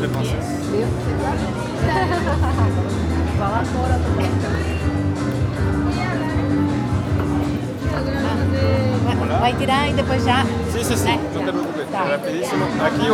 de pensé. Vai lá fora. Vai tirar e depois já. Sim, sim, sí, ¿Eh? no te preocupes. Tá. Rapidísimo. Aquí